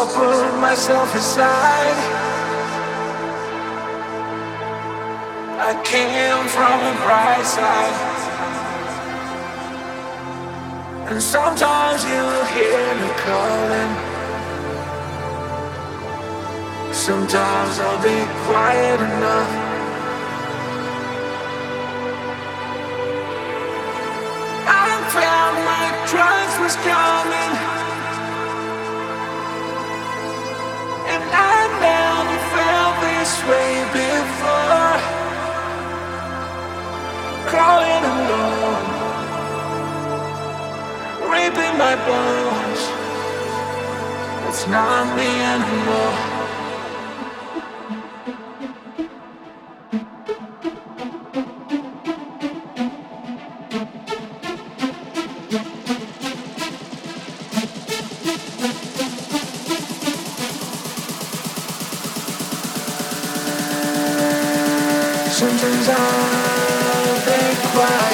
So I put myself aside. I came from the bright side. And sometimes you hear me calling. Sometimes I'll be quiet enough. Found my trust was coming. Way before. Crawling alone, raping my bones. It's not me anymore. Sometimes I'll be quiet